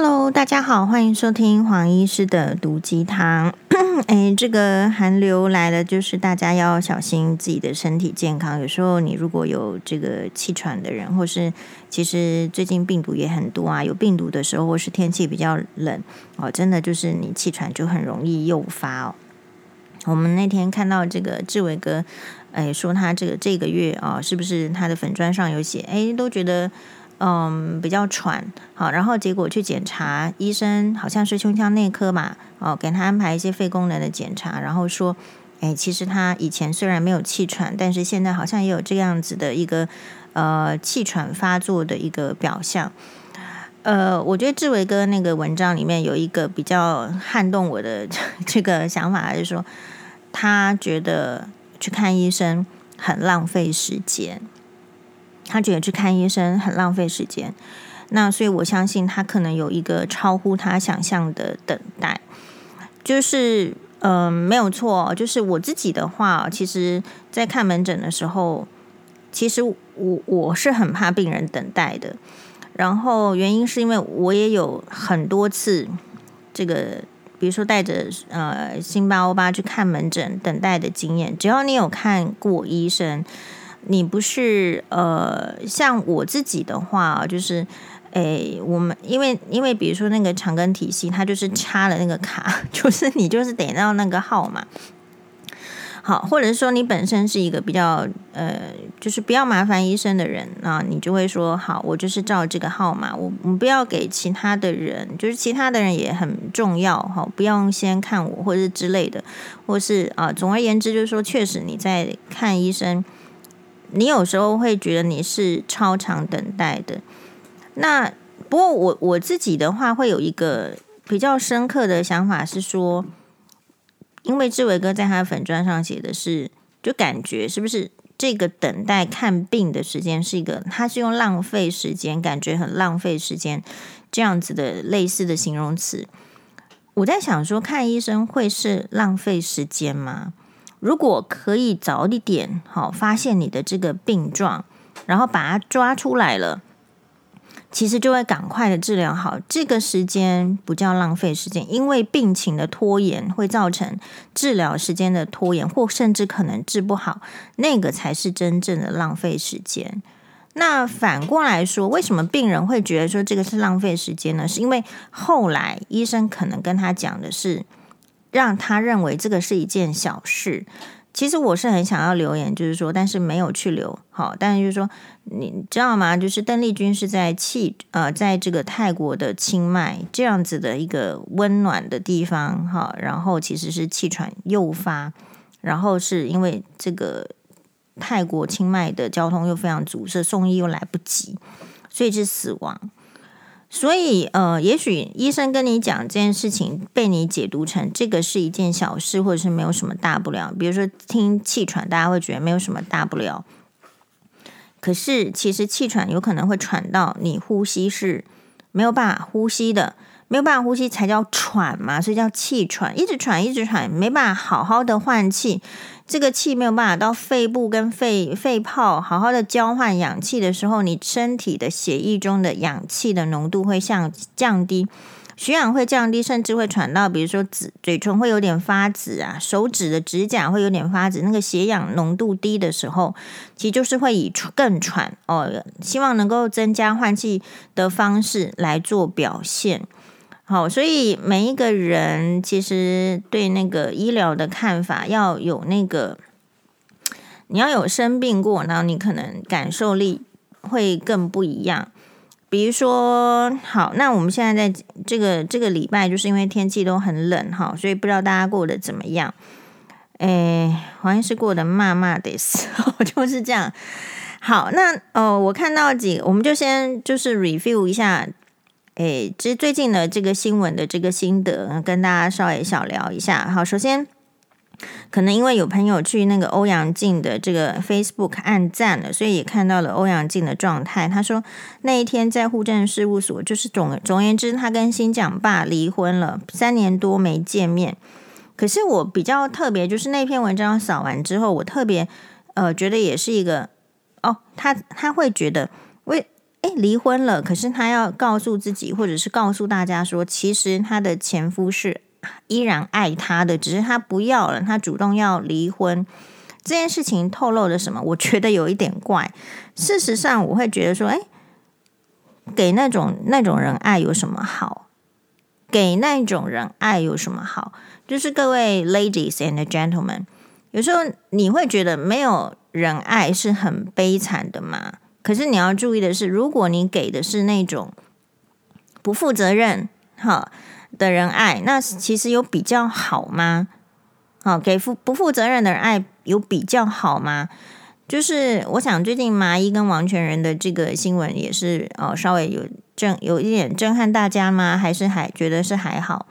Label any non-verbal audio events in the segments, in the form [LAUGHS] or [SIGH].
Hello，大家好，欢迎收听黄医师的毒鸡汤。[CLEARS THROAT] 哎，这个寒流来了，就是大家要小心自己的身体健康。有时候你如果有这个气喘的人，或是其实最近病毒也很多啊，有病毒的时候，或是天气比较冷哦，真的就是你气喘就很容易诱发哦。我们那天看到这个志伟哥，哎，说他这个这个月啊、哦，是不是他的粉砖上有写？哎，都觉得。嗯，比较喘，好，然后结果去检查，医生好像是胸腔内科嘛，哦，给他安排一些肺功能的检查，然后说，哎，其实他以前虽然没有气喘，但是现在好像也有这样子的一个呃气喘发作的一个表象。呃，我觉得志伟哥那个文章里面有一个比较撼动我的 [LAUGHS] 这个想法，就是说他觉得去看医生很浪费时间。他觉得去看医生很浪费时间，那所以我相信他可能有一个超乎他想象的等待，就是嗯、没有错，就是我自己的话，其实，在看门诊的时候，其实我我是很怕病人等待的，然后原因是因为我也有很多次这个，比如说带着呃辛巴欧巴去看门诊等待的经验，只要你有看过医生。你不是呃，像我自己的话，就是，诶，我们因为因为比如说那个长庚体系，它就是插了那个卡，[LAUGHS] 就是你就是得到那个号码，好，或者说你本身是一个比较呃，就是不要麻烦医生的人啊，你就会说好，我就是照这个号码，我我不要给其他的人，就是其他的人也很重要哈，不用先看我或者是之类的，或是啊，总而言之就是说，确实你在看医生。你有时候会觉得你是超长等待的，那不过我我自己的话会有一个比较深刻的想法是说，因为志伟哥在他的粉砖上写的是，就感觉是不是这个等待看病的时间是一个，他是用浪费时间，感觉很浪费时间这样子的类似的形容词。我在想说，看医生会是浪费时间吗？如果可以早一点，好发现你的这个病状，然后把它抓出来了，其实就会赶快的治疗好。这个时间不叫浪费时间，因为病情的拖延会造成治疗时间的拖延，或甚至可能治不好，那个才是真正的浪费时间。那反过来说，为什么病人会觉得说这个是浪费时间呢？是因为后来医生可能跟他讲的是。让他认为这个是一件小事。其实我是很想要留言，就是说，但是没有去留。好，但是就是说，你知道吗？就是邓丽君是在气呃，在这个泰国的清迈这样子的一个温暖的地方，哈，然后其实是气喘诱发，然后是因为这个泰国清迈的交通又非常阻塞，送医又来不及，所以是死亡。所以，呃，也许医生跟你讲这件事情，被你解读成这个是一件小事，或者是没有什么大不了。比如说，听气喘，大家会觉得没有什么大不了。可是，其实气喘有可能会喘到你呼吸是没有办法呼吸的，没有办法呼吸才叫喘嘛，所以叫气喘，一直喘，一直喘，没办法好好的换气。这个气没有办法到肺部跟肺肺泡好好的交换氧气的时候，你身体的血液中的氧气的浓度会降降低，血氧会降低，甚至会喘到，比如说紫嘴唇会有点发紫啊，手指的指甲会有点发紫。那个血氧浓度低的时候，其实就是会以更喘哦，希望能够增加换气的方式来做表现。好，所以每一个人其实对那个医疗的看法要有那个，你要有生病过，然后你可能感受力会更不一样。比如说，好，那我们现在在这个这个礼拜，就是因为天气都很冷哈，所以不知道大家过得怎么样？哎，好像是过得骂骂的时候，[LAUGHS] 就是这样。好，那哦，我看到几，我们就先就是 review 一下。诶，其实最近的这个新闻的这个心得，跟大家稍微小聊一下。好，首先，可能因为有朋友去那个欧阳靖的这个 Facebook 按赞了，所以也看到了欧阳靖的状态。他说那一天在户政事务所，就是总总而言之，他跟新蒋爸离婚了，三年多没见面。可是我比较特别，就是那篇文章扫完之后，我特别呃觉得也是一个哦，他他会觉得为。离婚了，可是他要告诉自己，或者是告诉大家说，其实他的前夫是依然爱他的，只是他不要了，他主动要离婚。这件事情透露了什么？我觉得有一点怪。事实上，我会觉得说，诶，给那种那种人爱有什么好？给那种人爱有什么好？就是各位 ladies and gentlemen，有时候你会觉得没有人爱是很悲惨的吗？可是你要注意的是，如果你给的是那种不负责任哈的人爱，那其实有比较好吗？好，给负不负责任的人爱有比较好吗？就是我想最近麻衣跟王全仁的这个新闻也是哦，稍微有震有一点震撼大家吗？还是还觉得是还好？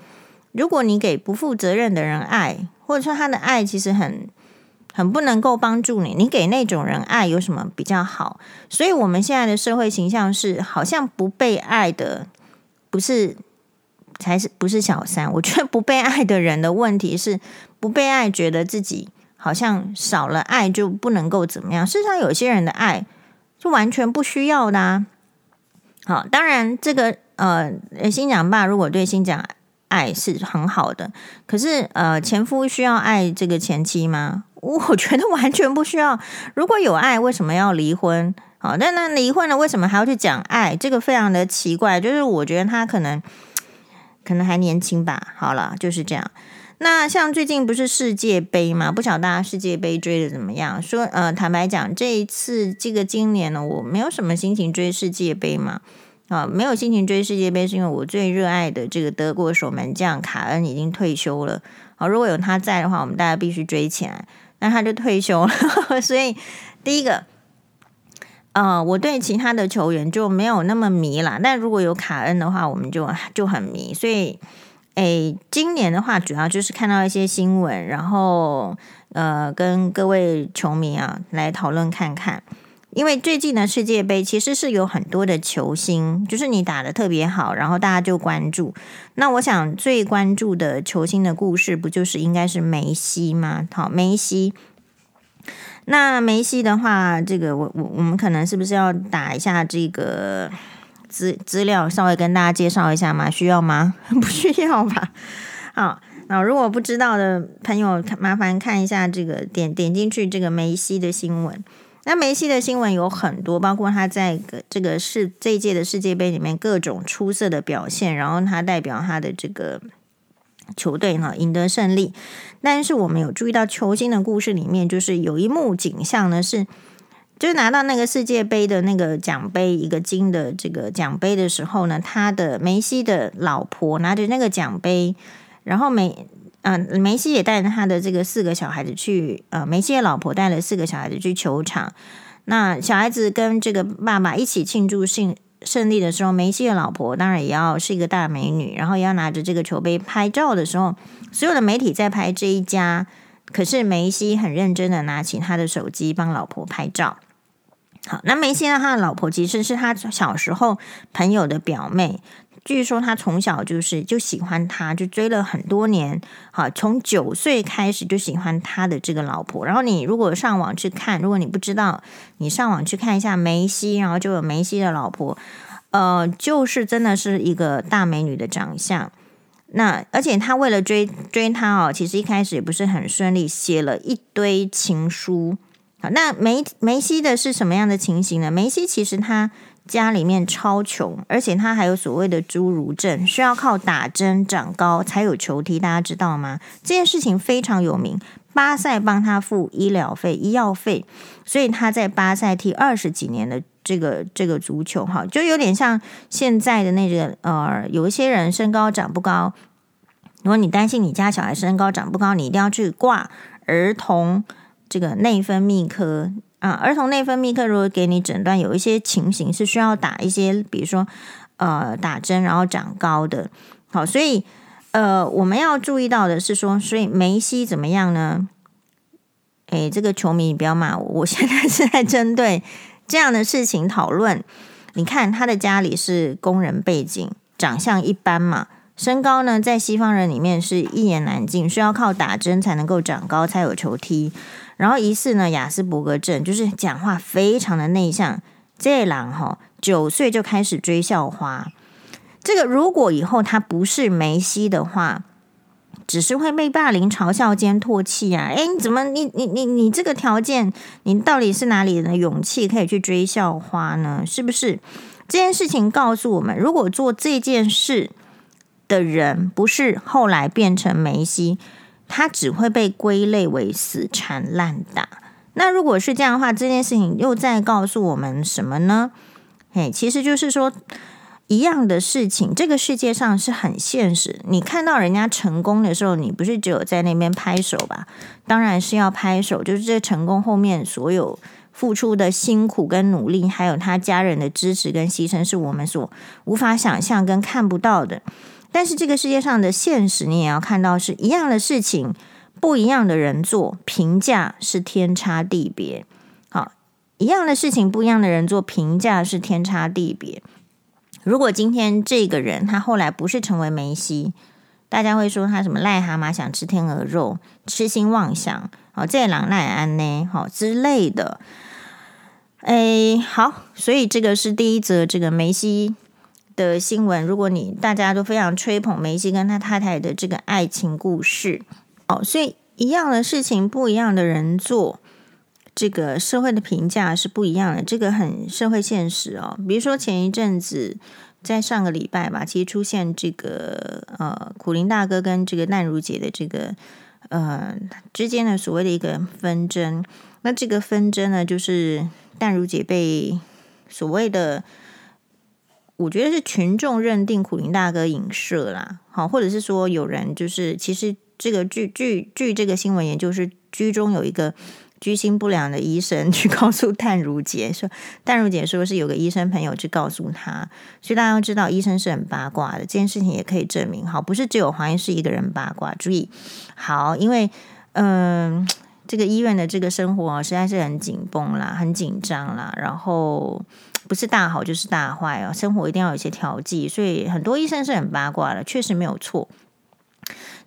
如果你给不负责任的人爱，或者说他的爱其实很很不能够帮助你，你给那种人爱有什么比较好？所以我们现在的社会形象是，好像不被爱的不是才是不是小三？我觉得不被爱的人的问题是不被爱，觉得自己。好像少了爱就不能够怎么样。事实上，有些人的爱就完全不需要的啊。好，当然这个呃，新娘爸如果对新娘爱是很好的，可是呃，前夫需要爱这个前妻吗？我觉得完全不需要。如果有爱，为什么要离婚？好，那那离婚了，为什么还要去讲爱？这个非常的奇怪。就是我觉得他可能可能还年轻吧。好了，就是这样。那像最近不是世界杯吗？不晓得大家世界杯追的怎么样？说呃，坦白讲，这一次这个今年呢，我没有什么心情追世界杯嘛。啊，没有心情追世界杯，是因为我最热爱的这个德国守门将卡恩已经退休了。好，如果有他在的话，我们大家必须追起来。那他就退休了，[LAUGHS] 所以第一个，呃，我对其他的球员就没有那么迷啦。但如果有卡恩的话，我们就就很迷。所以。诶，今年的话，主要就是看到一些新闻，然后呃，跟各位球迷啊来讨论看看。因为最近的世界杯其实是有很多的球星，就是你打得特别好，然后大家就关注。那我想最关注的球星的故事，不就是应该是梅西吗？好，梅西。那梅西的话，这个我我我们可能是不是要打一下这个？资资料稍微跟大家介绍一下吗？需要吗？[LAUGHS] 不需要吧。好，那如果不知道的朋友，麻烦看一下这个点点进去这个梅西的新闻。那梅西的新闻有很多，包括他在这个世这一届的世界杯里面各种出色的表现，然后他代表他的这个球队呢赢得胜利。但是我们有注意到球星的故事里面，就是有一幕景象呢是。就是拿到那个世界杯的那个奖杯，一个金的这个奖杯的时候呢，他的梅西的老婆拿着那个奖杯，然后梅嗯、梅西也带着他的这个四个小孩子去，呃梅西的老婆带了四个小孩子去球场，那小孩子跟这个爸爸一起庆祝胜胜利的时候，梅西的老婆当然也要是一个大美女，然后也要拿着这个球杯拍照的时候，所有的媒体在拍这一家，可是梅西很认真的拿起他的手机帮老婆拍照。好，那梅西呢？他的老婆其实是他小时候朋友的表妹。据说他从小就是就喜欢他，就追了很多年。好，从九岁开始就喜欢他的这个老婆。然后你如果上网去看，如果你不知道，你上网去看一下梅西，然后就有梅西的老婆，呃，就是真的是一个大美女的长相。那而且他为了追追她哦，其实一开始也不是很顺利，写了一堆情书。好，那梅梅西的是什么样的情形呢？梅西其实他家里面超穷，而且他还有所谓的侏儒症，需要靠打针长高才有球踢。大家知道吗？这件事情非常有名，巴塞帮他付医疗费、医药费，所以他在巴塞踢二十几年的这个这个足球，哈，就有点像现在的那个呃，有一些人身高长不高，如果你担心你家小孩身高长不高，你一定要去挂儿童。这个内分泌科啊，儿童内分泌科如果给你诊断有一些情形是需要打一些，比如说呃打针然后长高的，好，所以呃我们要注意到的是说，所以梅西怎么样呢？诶，这个球迷你不要骂我，我现在是在针对这样的事情讨论。你看他的家里是工人背景，长相一般嘛。身高呢，在西方人里面是一言难尽，需要靠打针才能够长高，才有球踢。然后疑似呢，雅斯伯格症，就是讲话非常的内向。这狼哈，九岁就开始追校花。这个如果以后他不是梅西的话，只是会被霸凌、嘲笑、兼唾弃啊！诶，你怎么你你你你这个条件，你到底是哪里的勇气可以去追校花呢？是不是？这件事情告诉我们，如果做这件事的人不是后来变成梅西，他只会被归类为死缠烂打。那如果是这样的话，这件事情又在告诉我们什么呢？诶，其实就是说。一样的事情，这个世界上是很现实。你看到人家成功的时候，你不是只有在那边拍手吧？当然是要拍手，就是这成功后面所有付出的辛苦跟努力，还有他家人的支持跟牺牲，是我们所无法想象跟看不到的。但是这个世界上的现实，你也要看到，是一样的事情，不一样的人做，评价是天差地别。好，一样的事情，不一样的人做，评价是天差地别。如果今天这个人他后来不是成为梅西，大家会说他什么癞蛤蟆想吃天鹅肉，痴心妄想，哦，这狼赖安呢，好之类的。哎，好，所以这个是第一则这个梅西的新闻。如果你大家都非常吹捧梅西跟他太太的这个爱情故事，哦，所以一样的事情，不一样的人做。这个社会的评价是不一样的，这个很社会现实哦。比如说前一阵子，在上个礼拜吧，其实出现这个呃，苦林大哥跟这个淡如姐的这个呃之间的所谓的一个纷争。那这个纷争呢，就是淡如姐被所谓的，我觉得是群众认定苦苓大哥影射啦，好，或者是说有人就是其实这个据据据这个新闻，也就是居中有一个。居心不良的医生去 [LAUGHS] 告诉淡如姐说，淡如姐说是有个医生朋友去告诉他，所以大家要知道医生是很八卦的。这件事情也可以证明，好，不是只有黄医师一个人八卦。注意，好，因为嗯、这个医院的这个生活实在是很紧绷啦，很紧张啦，然后不是大好就是大坏哦，生活一定要有一些调剂，所以很多医生是很八卦的，确实没有错。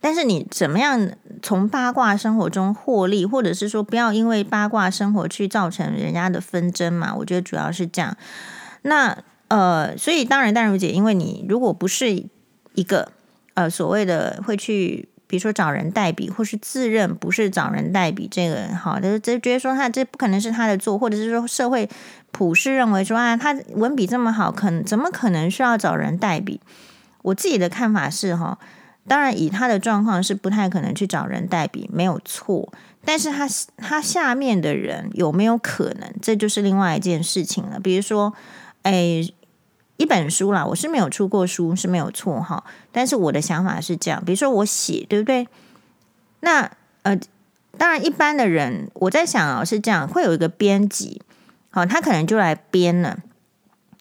但是你怎么样从八卦生活中获利，或者是说不要因为八卦生活去造成人家的纷争嘛？我觉得主要是这样。那呃，所以当然，淡如姐，因为你如果不是一个呃所谓的会去，比如说找人代笔，或是自认不是找人代笔这个好的，就觉得说他这不可能是他的错，或者是说社会普世认为说啊，他文笔这么好，可怎么可能需要找人代笔？我自己的看法是哈。当然，以他的状况是不太可能去找人代笔，没有错。但是他他下面的人有没有可能？这就是另外一件事情了。比如说，哎，一本书啦，我是没有出过书，是没有错哈。但是我的想法是这样，比如说我写，对不对？那呃，当然一般的人，我在想啊，是这样，会有一个编辑，好，他可能就来编了。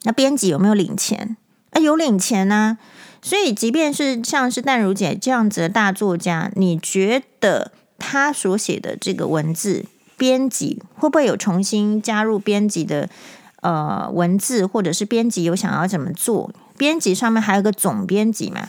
那编辑有没有领钱？啊，有领钱呢、啊。所以，即便是像是淡如姐这样子的大作家，你觉得他所写的这个文字，编辑会不会有重新加入编辑的呃文字，或者是编辑有想要怎么做？编辑上面还有个总编辑嘛，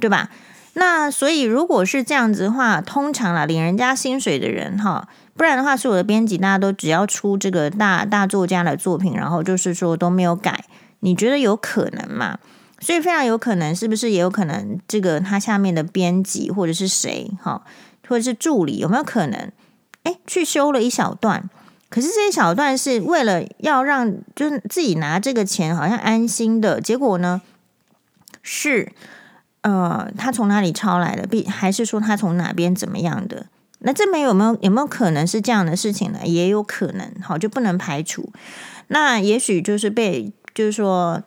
对吧？那所以，如果是这样子的话，通常啦，领人家薪水的人哈，不然的话，是我的编辑大家都只要出这个大大作家的作品，然后就是说都没有改，你觉得有可能吗？所以非常有可能，是不是也有可能？这个他下面的编辑或者是谁，哈，或者是助理，有没有可能？哎，去修了一小段，可是这一小段是为了要让就是自己拿这个钱好像安心的，结果呢是呃，他从哪里抄来的？必还是说他从哪边怎么样的？那这边有没有有没有可能是这样的事情呢？也有可能，好，就不能排除。那也许就是被，就是说。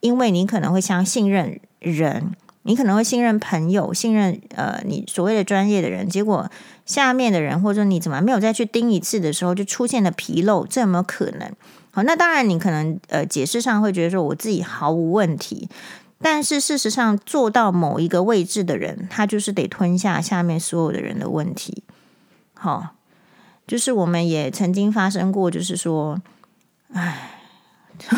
因为你可能会相信任人，你可能会信任朋友，信任呃你所谓的专业的人，结果下面的人或者你怎么没有再去盯一次的时候，就出现了纰漏，这有没有可能？好，那当然你可能呃解释上会觉得说我自己毫无问题，但是事实上做到某一个位置的人，他就是得吞下下面所有的人的问题。好，就是我们也曾经发生过，就是说，唉。[LAUGHS]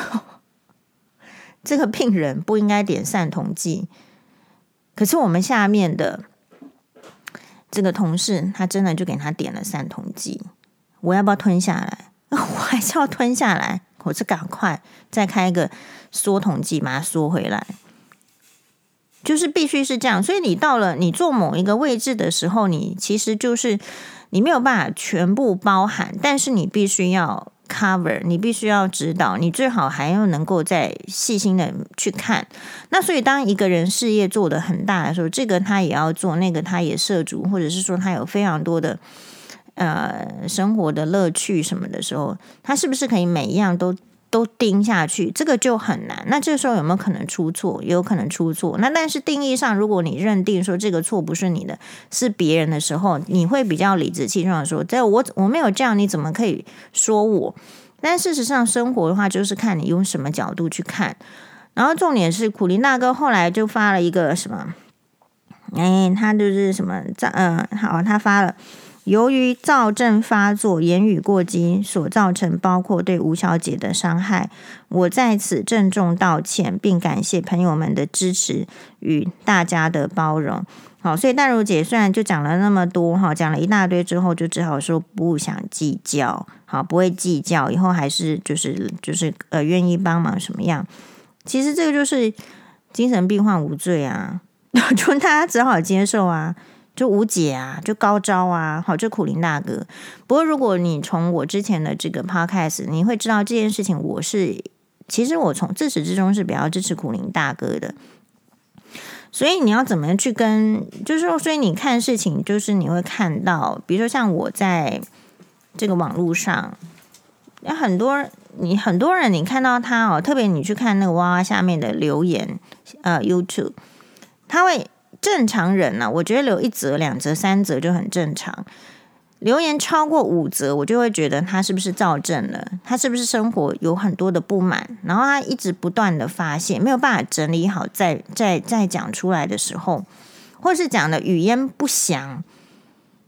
这个病人不应该点散瞳剂，可是我们下面的这个同事，他真的就给他点了三桶剂。我要不要吞下来？[LAUGHS] 我还是要吞下来。我是赶快再开一个缩桶剂，把它缩回来。就是必须是这样，所以你到了你做某一个位置的时候，你其实就是你没有办法全部包含，但是你必须要 cover，你必须要指导，你最好还要能够再细心的去看。那所以当一个人事业做的很大的时候，这个他也要做，那个他也涉足，或者是说他有非常多的呃生活的乐趣什么的时候，他是不是可以每一样都？都盯下去，这个就很难。那这时候有没有可能出错？也有可能出错。那但是定义上，如果你认定说这个错不是你的，是别人的时候，你会比较理直气壮的说：“在我我没有这样，你怎么可以说我？”但事实上，生活的话就是看你用什么角度去看。然后重点是，苦林大哥后来就发了一个什么？哎，他就是什么？嗯，好，他发了。由于躁症发作、言语过激所造成，包括对吴小姐的伤害，我在此郑重道歉，并感谢朋友们的支持与大家的包容。好，所以淡如姐虽然就讲了那么多，哈，讲了一大堆之后，就只好说不想计较，好，不会计较，以后还是就是就是呃愿意帮忙什么样。其实这个就是精神病患无罪啊，[LAUGHS] 就大家只好接受啊。就无解啊，就高招啊，好，就苦苓大哥。不过，如果你从我之前的这个 podcast，你会知道这件事情，我是其实我从自始至终是比较支持苦苓大哥的。所以你要怎么去跟，就是说，所以你看事情，就是你会看到，比如说像我在这个网络上，有很多你很多人，你看到他哦，特别你去看那个娃娃下面的留言，呃，YouTube，他会。正常人呢、我觉得留一则、两则、三则就很正常。留言超过五则，我就会觉得他是不是躁症了？他是不是生活有很多的不满？然后他一直不断的发泄，没有办法整理好再，再再再讲出来的时候，或是讲的语焉不详，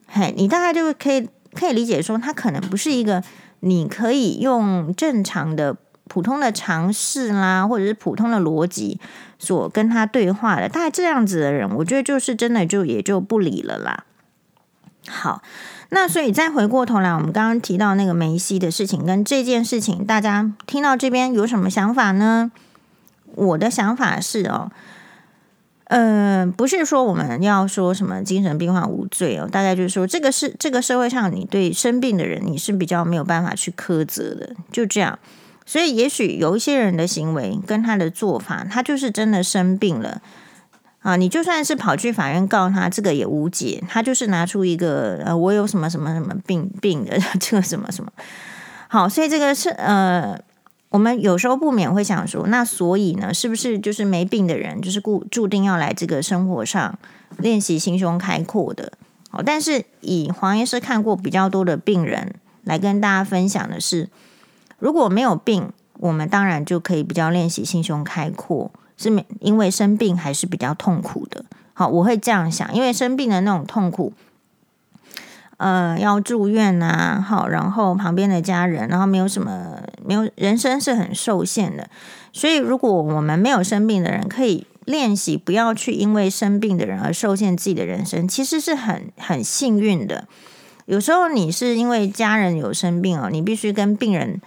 嘿，你大概就可以可以理解说，他可能不是一个你可以用正常的。普通的尝试啦，或者是普通的逻辑所跟他对话的，大概这样子的人，我觉得就是真的就也就不理了啦。好，那所以再回过头来，我们刚刚提到那个梅西的事情跟这件事情，大家听到这边有什么想法呢？我的想法是哦，嗯、呃，不是说我们要说什么精神病患无罪哦，大概就是说这个是这个社会上你对生病的人你是比较没有办法去苛责的，就这样。所以，也许有一些人的行为跟他的做法，他就是真的生病了啊！你就算是跑去法院告他，这个也无解。他就是拿出一个呃，我有什么什么什么病病的 [LAUGHS] 这个什么什么。好，所以这个是呃，我们有时候不免会想说，那所以呢，是不是就是没病的人，就是固注定要来这个生活上练习心胸开阔的？哦，但是以黄医师看过比较多的病人来跟大家分享的是。如果没有病，我们当然就可以比较练习心胸开阔，是因为生病还是比较痛苦的。好，我会这样想，因为生病的那种痛苦，呃，要住院啊，好，然后旁边的家人，然后没有什么，没有人生是很受限的。所以，如果我们没有生病的人，可以练习不要去因为生病的人而受限自己的人生，其实是很很幸运的。有时候你是因为家人有生病哦，你必须跟病人。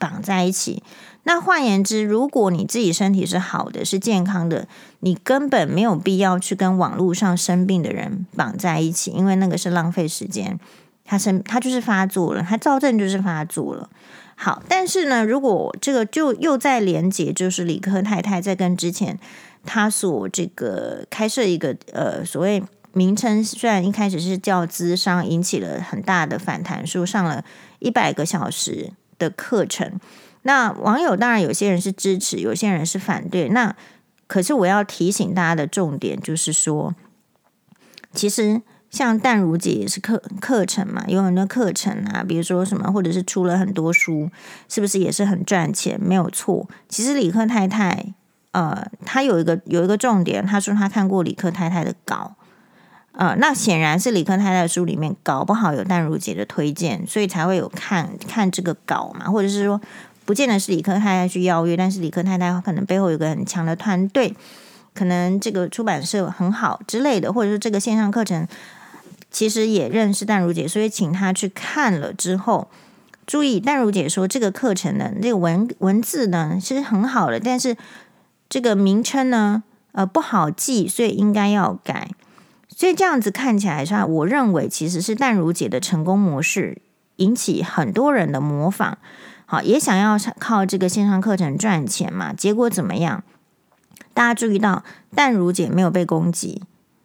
绑在一起。那换言之，如果你自己身体是好的、是健康的，你根本没有必要去跟网络上生病的人绑在一起，因为那个是浪费时间。他生他就是发作了，他躁症就是发作了。好，但是呢，如果这个就又在连接，就是理科太太在跟之前他所这个开设一个呃所谓名称，虽然一开始是叫资商，引起了很大的反弹，说上了一百个小时。的课程，那网友当然有些人是支持，有些人是反对。那可是我要提醒大家的重点就是说，其实像淡如姐也是课课程嘛，有很多课程啊，比如说什么，或者是出了很多书，是不是也是很赚钱？没有错。其实理科太太，呃，她有一个有一个重点，她说她看过理科太太的稿。呃，那显然是理科太太书里面搞不好有淡如姐的推荐，所以才会有看看这个稿嘛，或者是说，不见得是理科太太去邀约，但是理科太太可能背后有个很强的团队，可能这个出版社很好之类的，或者是这个线上课程其实也认识淡如姐，所以请她去看了之后，注意，淡如姐说这个课程的这个文文字呢，其实很好的，但是这个名称呢，呃，不好记，所以应该要改。所以这样子看起来是，我认为其实是淡如姐的成功模式引起很多人的模仿，好，也想要靠这个线上课程赚钱嘛。结果怎么样？大家注意到，淡如姐没有被攻击，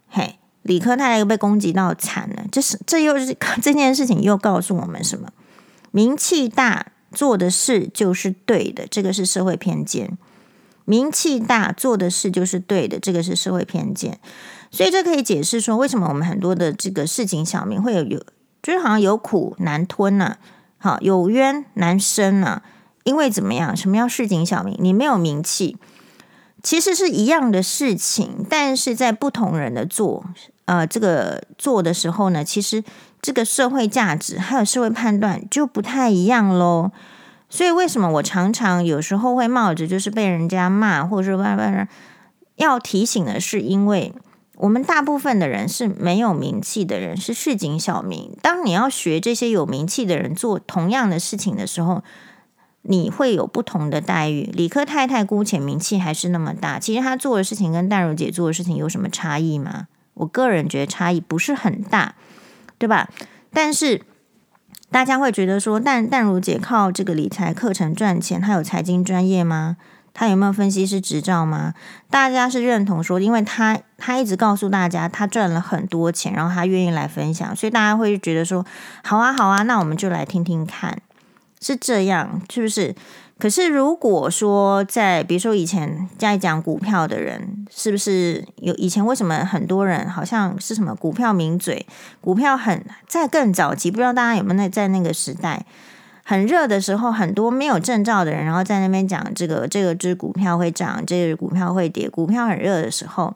嘿，理科太太又被攻击到惨了。这是这又是 [LAUGHS] 这件事情又告诉我们什么？名气大做的事就是对的，这个是社会偏见。名气大做的事就是对的，这个是社会偏见。所以这可以解释说，为什么我们很多的这个市井小民会有有，就是好像有苦难吞呐、啊，好有冤难伸呐、啊。因为怎么样？什么叫市井小民？你没有名气，其实是一样的事情，但是在不同人的做，呃，这个做的时候呢，其实。这个社会价值还有社会判断就不太一样喽，所以为什么我常常有时候会冒着就是被人家骂，或者是外外人要提醒的是，因为我们大部分的人是没有名气的人，是市井小民。当你要学这些有名气的人做同样的事情的时候，你会有不同的待遇。理科太太姑且名气还是那么大，其实她做的事情跟淡如姐做的事情有什么差异吗？我个人觉得差异不是很大。对吧？但是大家会觉得说，但淡如姐靠这个理财课程赚钱，她有财经专业吗？他有没有分析师执照吗？大家是认同说，因为他他一直告诉大家，他赚了很多钱，然后他愿意来分享，所以大家会觉得说，好啊，好啊，那我们就来听听看，是这样，是不是？可是，如果说在比如说以前在讲股票的人，是不是有以前为什么很多人好像是什么股票名嘴？股票很在更早期，不知道大家有没有那在那个时代很热的时候，很多没有证照的人，然后在那边讲这个这个只股票会涨，这个股票会跌。股票很热的时候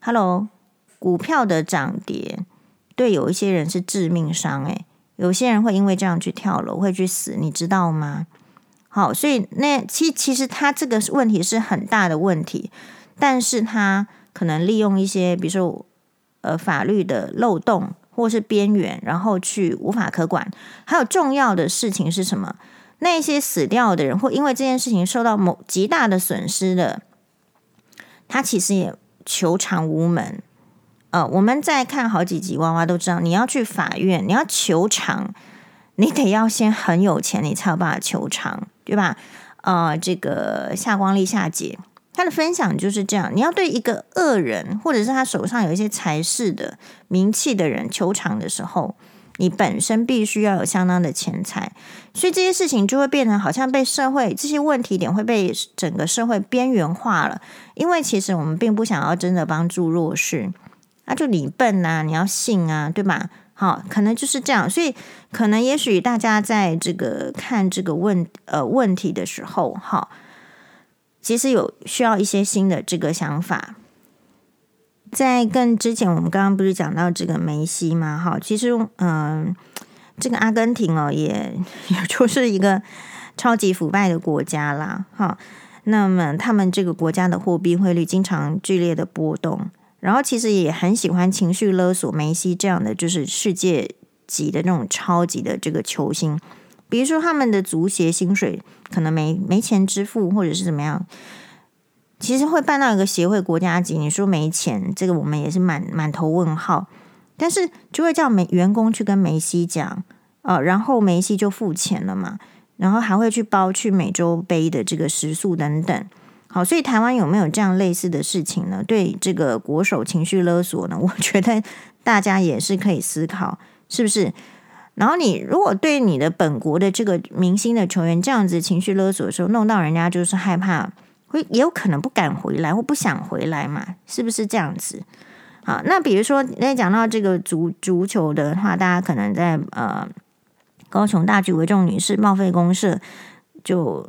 ，Hello，股票的涨跌对有一些人是致命伤，诶，有些人会因为这样去跳楼，会去死，你知道吗？好，所以那其其实他这个问题是很大的问题，但是他可能利用一些，比如说呃法律的漏洞或是边缘，然后去无法可管。还有重要的事情是什么？那些死掉的人或因为这件事情受到某极大的损失的，他其实也求偿无门。呃，我们在看好几集娃娃都知道，你要去法院，你要求偿，你得要先很有钱，你才有办法求偿。对吧？呃，这个夏光丽夏姐他的分享就是这样：你要对一个恶人，或者是他手上有一些财势的名气的人求偿的时候，你本身必须要有相当的钱财，所以这些事情就会变成好像被社会这些问题点会被整个社会边缘化了。因为其实我们并不想要真的帮助弱势，那就你笨啊，你要信啊，对吧？好，可能就是这样，所以可能也许大家在这个看这个问呃问题的时候，哈，其实有需要一些新的这个想法。在更之前，我们刚刚不是讲到这个梅西嘛？哈，其实嗯、呃，这个阿根廷哦，也也就是一个超级腐败的国家啦，哈。那么他们这个国家的货币汇率经常剧烈的波动。然后其实也很喜欢情绪勒索梅西这样的，就是世界级的那种超级的这个球星。比如说他们的足协薪水可能没没钱支付，或者是怎么样，其实会办到一个协会国家级。你说没钱，这个我们也是满满头问号。但是就会叫梅员工去跟梅西讲，呃，然后梅西就付钱了嘛，然后还会去包去美洲杯的这个食宿等等。好，所以台湾有没有这样类似的事情呢？对这个国手情绪勒索呢？[LAUGHS] 我觉得大家也是可以思考，是不是？然后你如果对你的本国的这个明星的球员这样子情绪勒索的时候，弄到人家就是害怕，会也有可能不敢回来或不想回来嘛？是不是这样子？好，那比如说，那讲到这个足足球的话，大家可能在呃高雄大举为众女士报废公社就。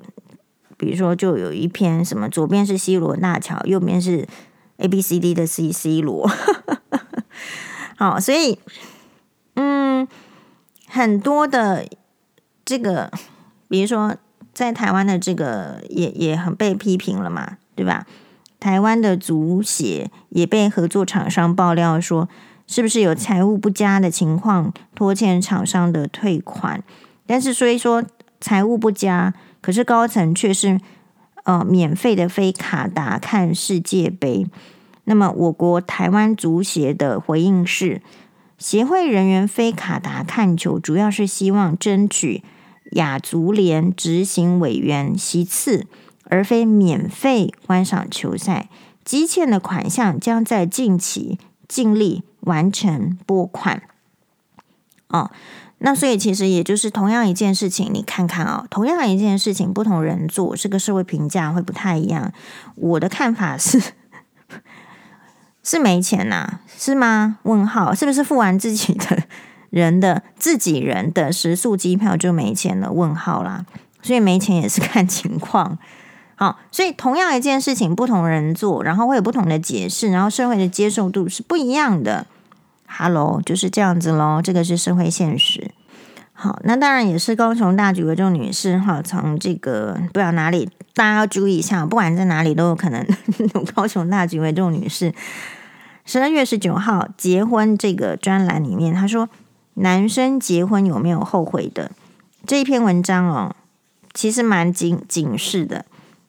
比如说，就有一篇什么，左边是 C 罗大桥，右边是 A B C D 的 C C 罗。[LAUGHS] 好，所以，嗯，很多的这个，比如说在台湾的这个也也很被批评了嘛，对吧？台湾的足协也被合作厂商爆料说，是不是有财务不佳的情况，拖欠厂商的退款？但是所以说财务不佳，可是高层却是呃免费的飞卡达看世界杯。那么我国台湾足协的回应是，协会人员飞卡达看球，主要是希望争取亚足联执行委员席次，而非免费观赏球赛。积欠的款项将在近期尽力完成拨款。哦，那所以其实也就是同样一件事情，你看看啊、哦，同样一件事情，不同人做，这个社会评价会不太一样。我的看法是，是没钱呐、啊，是吗？问号，是不是付完自己的人的自己人的食宿机票就没钱了？问号啦，所以没钱也是看情况。好，所以同样一件事情，不同人做，然后会有不同的解释，然后社会的接受度是不一样的。Hello，就是这样子喽，这个是社会现实。好，那当然也是高雄大举为重女士哈，从这个不知道哪里，大家要注意一下，不管在哪里都有可能 [LAUGHS] 有高雄大举为重女士。十二月十九号结婚这个专栏里面，他说男生结婚有没有后悔的？这一篇文章哦，其实蛮警警示的。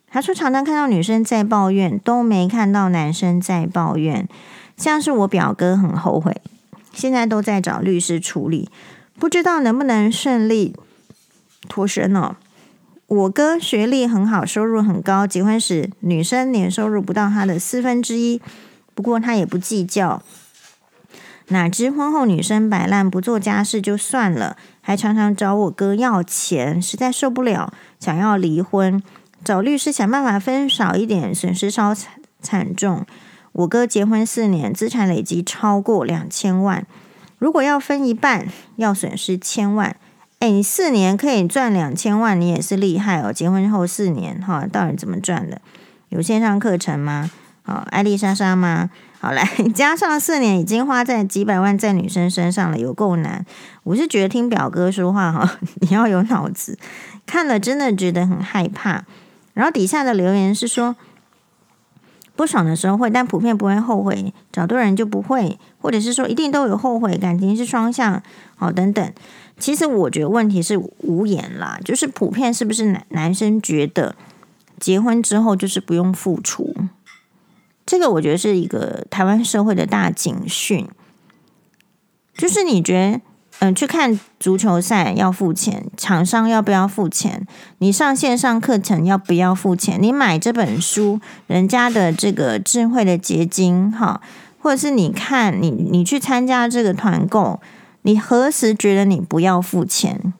他说常常看到女生在抱怨，都没看到男生在抱怨。像是我表哥很后悔，现在都在找律师处理，不知道能不能顺利脱身哦。我哥学历很好，收入很高，结婚时女生年收入不到他的四分之一，不过他也不计较。哪知婚后女生摆烂不做家事就算了，还常常找我哥要钱，实在受不了，想要离婚，找律师想办法分少一点，损失稍惨惨重。我哥结婚四年，资产累积超过两千万。如果要分一半，要损失千万。诶，你四年可以赚两千万，你也是厉害哦。结婚后四年，哈，到底怎么赚的？有线上课程吗？好，艾丽莎莎吗？好，来加上四年，已经花在几百万在女生身上了，有够难。我是觉得听表哥说话哈，[LAUGHS] 你要有脑子，看了真的觉得很害怕。然后底下的留言是说。不爽的时候会，但普遍不会后悔。找对人就不会，或者是说一定都有后悔。感情是双向，好等等。其实我觉得问题是无言啦，就是普遍是不是男男生觉得结婚之后就是不用付出？这个我觉得是一个台湾社会的大警讯，就是你觉得。嗯，去看足球赛要付钱，厂商要不要付钱？你上线上课程要不要付钱？你买这本书，人家的这个智慧的结晶，哈，或者是你看你你去参加这个团购，你何时觉得你不要付钱？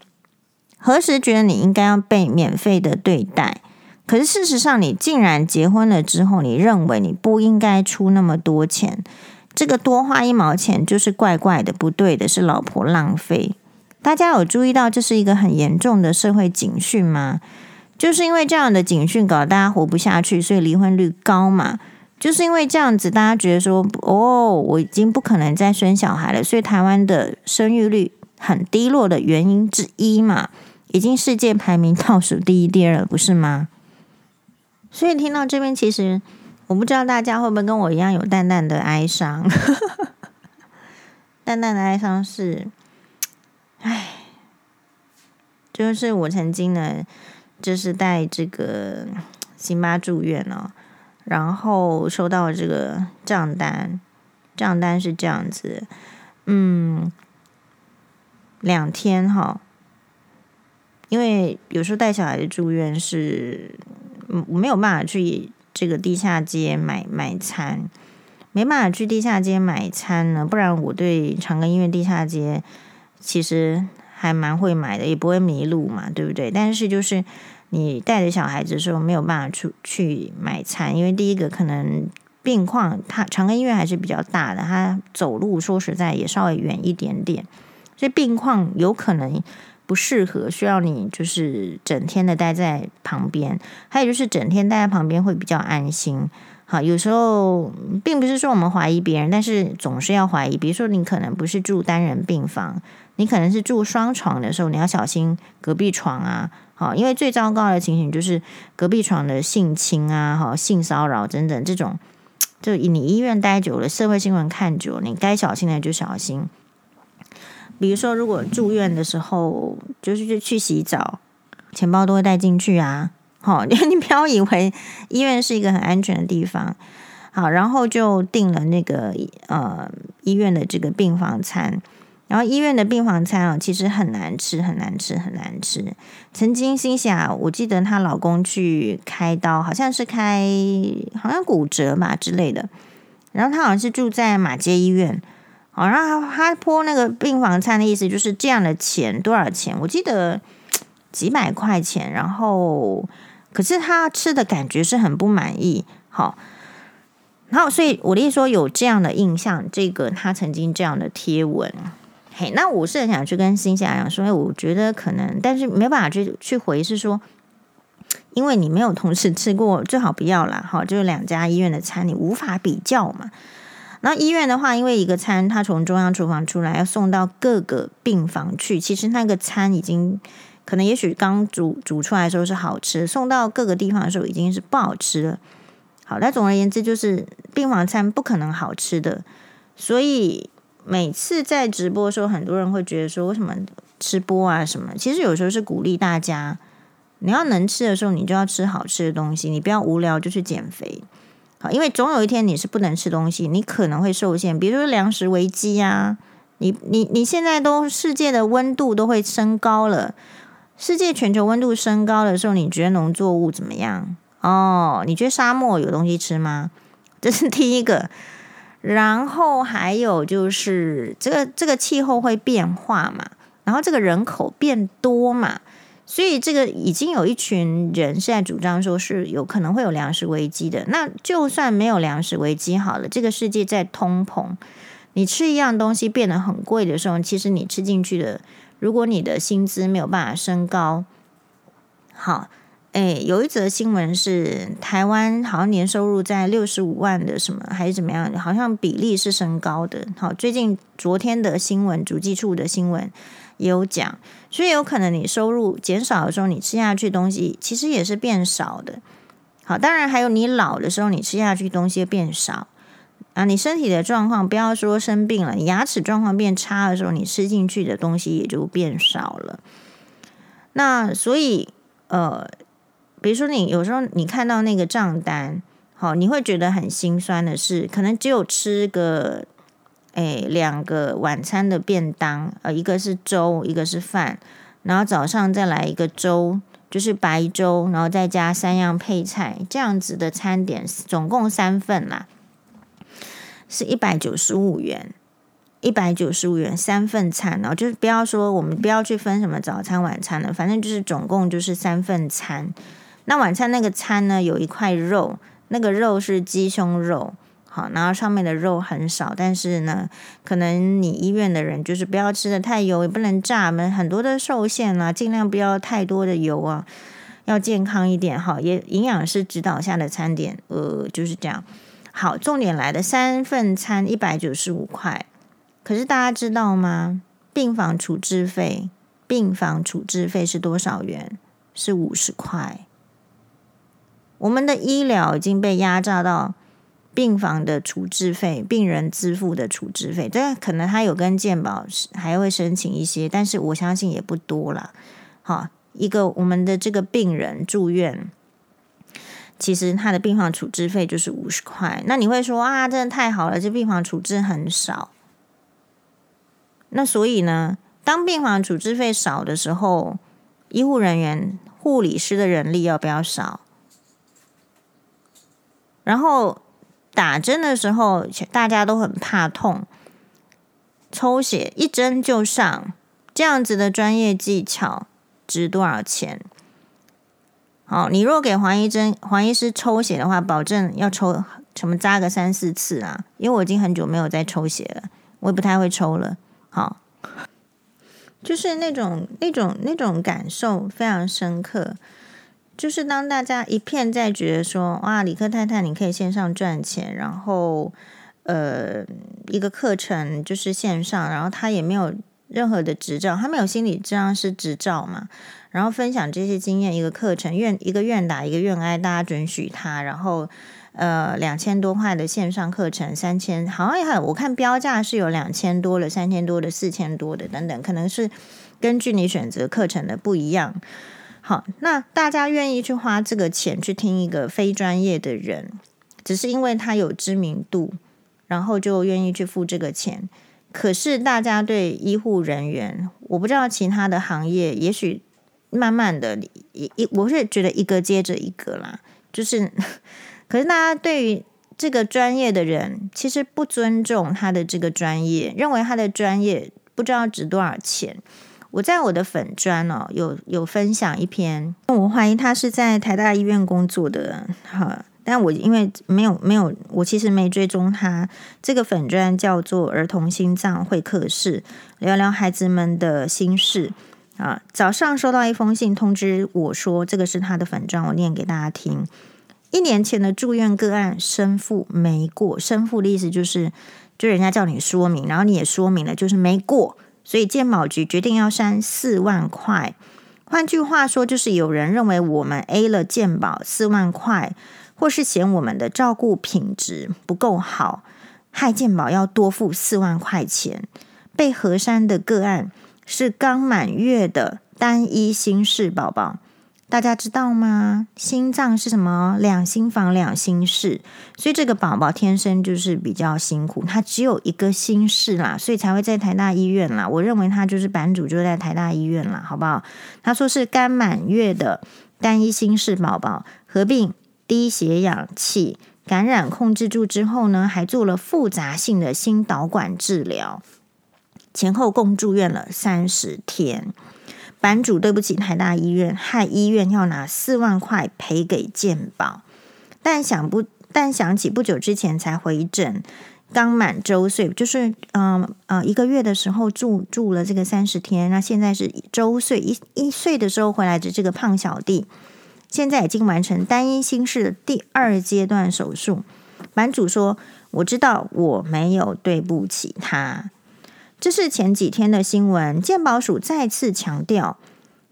何时觉得你应该要被免费的对待？可是事实上，你竟然结婚了之后，你认为你不应该出那么多钱？这个多花一毛钱就是怪怪的，不对的，是老婆浪费。大家有注意到这是一个很严重的社会警讯吗？就是因为这样的警讯搞得大家活不下去，所以离婚率高嘛。就是因为这样子，大家觉得说，哦，我已经不可能再生小孩了，所以台湾的生育率很低落的原因之一嘛，已经世界排名倒数第一、第二了，不是吗？所以听到这边，其实。我不知道大家会不会跟我一样有淡淡的哀伤，[LAUGHS] 淡淡的哀伤是，唉，就是我曾经呢，就是带这个辛巴住院哦，然后收到这个账单，账单是这样子，嗯，两天哈，因为有时候带小孩子住院是，我没有办法去。这个地下街买买餐，没办法去地下街买餐呢，不然我对长庚医院地下街其实还蛮会买的，也不会迷路嘛，对不对？但是就是你带着小孩子的时候没有办法出去买餐，因为第一个可能病况，它长庚医院还是比较大的，它走路说实在也稍微远一点点，所以病况有可能。不适合，需要你就是整天的待在旁边，还有就是整天待在旁边会比较安心。好，有时候并不是说我们怀疑别人，但是总是要怀疑。比如说，你可能不是住单人病房，你可能是住双床的时候，你要小心隔壁床啊。好，因为最糟糕的情形就是隔壁床的性侵啊，好，性骚扰等等这种，就你医院待久了，社会新闻看久了，你该小心的就小心。比如说，如果住院的时候，就是去洗澡，钱包都会带进去啊。[LAUGHS] 好，你 [LAUGHS] 你不要以为医院是一个很安全的地方。好，然后就订了那个呃医院的这个病房餐。然后医院的病房餐啊，其实很难吃，很难吃，很难吃。曾经心想，我记得她老公去开刀，好像是开好像骨折嘛之类的。然后她好像是住在马街医院，好，然后他泼那个病房餐的意思就是这样的钱多少钱？我记得几百块钱。然后可是他吃的感觉是很不满意，好，然后所以我的意思说有这样的印象，这个他曾经这样的贴文。嘿，那我是很想去跟新霞讲说，哎，我觉得可能，但是没办法去去回，是说，因为你没有同时吃过，最好不要啦。哈，就是两家医院的餐，你无法比较嘛。那医院的话，因为一个餐它从中央厨房出来，要送到各个病房去，其实那个餐已经可能，也许刚煮煮出来的时候是好吃，送到各个地方的时候已经是不好吃了。好，那总而言之，就是病房餐不可能好吃的，所以。每次在直播的时候，很多人会觉得说：“为什么吃播啊？什么？”其实有时候是鼓励大家，你要能吃的时候，你就要吃好吃的东西，你不要无聊就去减肥。因为总有一天你是不能吃东西，你可能会受限，比如说粮食危机啊。你你你现在都世界的温度都会升高了，世界全球温度升高的时候，你觉得农作物怎么样？哦，你觉得沙漠有东西吃吗？[LAUGHS] 这是第一个。然后还有就是这个这个气候会变化嘛，然后这个人口变多嘛，所以这个已经有一群人是在主张说是有可能会有粮食危机的。那就算没有粮食危机好了，这个世界在通膨，你吃一样东西变得很贵的时候，其实你吃进去的，如果你的薪资没有办法升高，好。哎，有一则新闻是台湾好像年收入在六十五万的什么还是怎么样，好像比例是升高的。好，最近昨天的新闻，主计处的新闻也有讲，所以有可能你收入减少的时候，你吃下去东西其实也是变少的。好，当然还有你老的时候，你吃下去东西变少啊。你身体的状况，不要说生病了，你牙齿状况变差的时候，你吃进去的东西也就变少了。那所以呃。比如说，你有时候你看到那个账单，好，你会觉得很心酸的是，可能只有吃个，诶两个晚餐的便当，呃，一个是粥，一个是饭，然后早上再来一个粥，就是白粥，然后再加三样配菜，这样子的餐点，总共三份啦，是一百九十五元，一百九十五元三份餐，然后就是不要说我们不要去分什么早餐晚餐了，反正就是总共就是三份餐。那晚餐那个餐呢，有一块肉，那个肉是鸡胸肉，好，然后上面的肉很少，但是呢，可能你医院的人就是不要吃的太油，也不能炸，们很多的受限啊，尽量不要太多的油啊，要健康一点，好，也营养师指导下的餐点，呃，就是这样。好，重点来的三份餐一百九十五块，可是大家知道吗？病房处置费，病房处置费是多少元？是五十块。我们的医疗已经被压榨到病房的处置费，病人支付的处置费，这可能他有跟健保还会申请一些，但是我相信也不多了。好，一个我们的这个病人住院，其实他的病房处置费就是五十块。那你会说啊，真的太好了，这病房处置很少。那所以呢，当病房处置费少的时候，医护人员、护理师的人力要不要少？然后打针的时候，大家都很怕痛，抽血一针就上，这样子的专业技巧值多少钱？好，你若给黄医生、黄医师抽血的话，保证要抽什么扎个三四次啊！因为我已经很久没有再抽血了，我也不太会抽了。好，就是那种那种那种感受非常深刻。就是当大家一片在觉得说，哇，理科太太你可以线上赚钱，然后呃一个课程就是线上，然后他也没有任何的执照，他没有心理治疗师执照嘛，然后分享这些经验，一个课程愿一个愿打一个愿挨，大家准许他，然后呃两千多块的线上课程，三千好像也还，我看标价是有两千多的、三千多的、四千多的等等，可能是根据你选择课程的不一样。好，那大家愿意去花这个钱去听一个非专业的人，只是因为他有知名度，然后就愿意去付这个钱。可是大家对医护人员，我不知道其他的行业，也许慢慢的一一，我是觉得一个接着一个啦，就是，[LAUGHS] 可是大家对于这个专业的人，其实不尊重他的这个专业，认为他的专业不知道值多少钱。我在我的粉专哦，有有分享一篇，我怀疑他是在台大医院工作的，哈，但我因为没有没有，我其实没追踪他这个粉专叫做儿童心脏会客室，聊聊孩子们的心事啊。早上收到一封信通知我说，这个是他的粉专，我念给大家听。一年前的住院个案生父没过，生父的意思就是，就人家叫你说明，然后你也说明了，就是没过。所以健保局决定要删四万块，换句话说，就是有人认为我们 A 了健保四万块，或是嫌我们的照顾品质不够好，害健保要多付四万块钱。被核删的个案是刚满月的单一心室宝宝。大家知道吗？心脏是什么？两心房两心室，所以这个宝宝天生就是比较辛苦，他只有一个心室啦，所以才会在台大医院啦。我认为他就是版主，就在台大医院啦，好不好？他说是刚满月的单一心室宝宝，合并低血氧气感染控制住之后呢，还做了复杂性的心导管治疗，前后共住院了三十天。版主对不起台大医院，害医院要拿四万块赔给健保。但想不，但想起不久之前才回诊，刚满周岁，就是嗯呃一个月的时候住住了这个三十天，那现在是周岁一一岁的时候回来的这个胖小弟，现在已经完成单一心室的第二阶段手术。版主说：“我知道我没有对不起他。”这是前几天的新闻，健保署再次强调，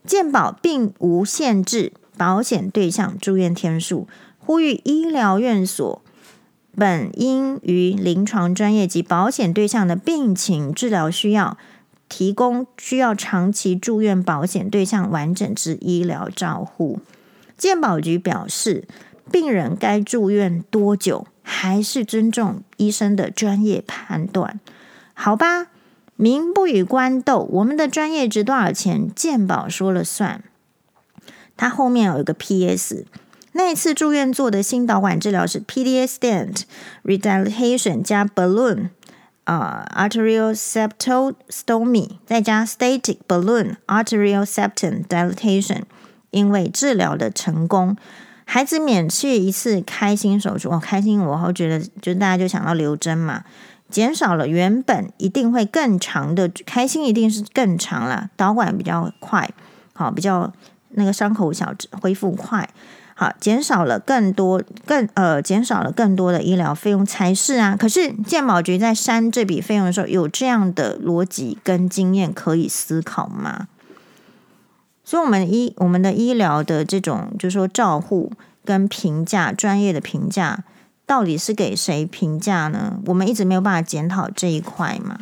健保并无限制保险对象住院天数，呼吁医疗院所本应于临床专业及保险对象的病情治疗需要，提供需要长期住院保险对象完整之医疗照护。健保局表示，病人该住院多久，还是尊重医生的专业判断。好吧。民不与官斗，我们的专业值多少钱？健保说了算。他后面有一个 P.S. 那一次住院做的心导管治疗是 PDA stent redilatation 加 balloon 啊、arterial septal stomy 再加 static balloon arterial septum dilatation。因为治疗的成功，孩子免去一次开心手术。我、哦、开心，我好觉得，就大家就想到刘真嘛。减少了原本一定会更长的开心，一定是更长了。导管比较快，好，比较那个伤口小，恢复快，好，减少了更多更呃，减少了更多的医疗费用才是啊。可是健保局在删这笔费用的时候，有这样的逻辑跟经验可以思考吗？所以，我们医我们的医疗的这种，就是说照护跟评价，专业的评价。到底是给谁评价呢？我们一直没有办法检讨这一块嘛。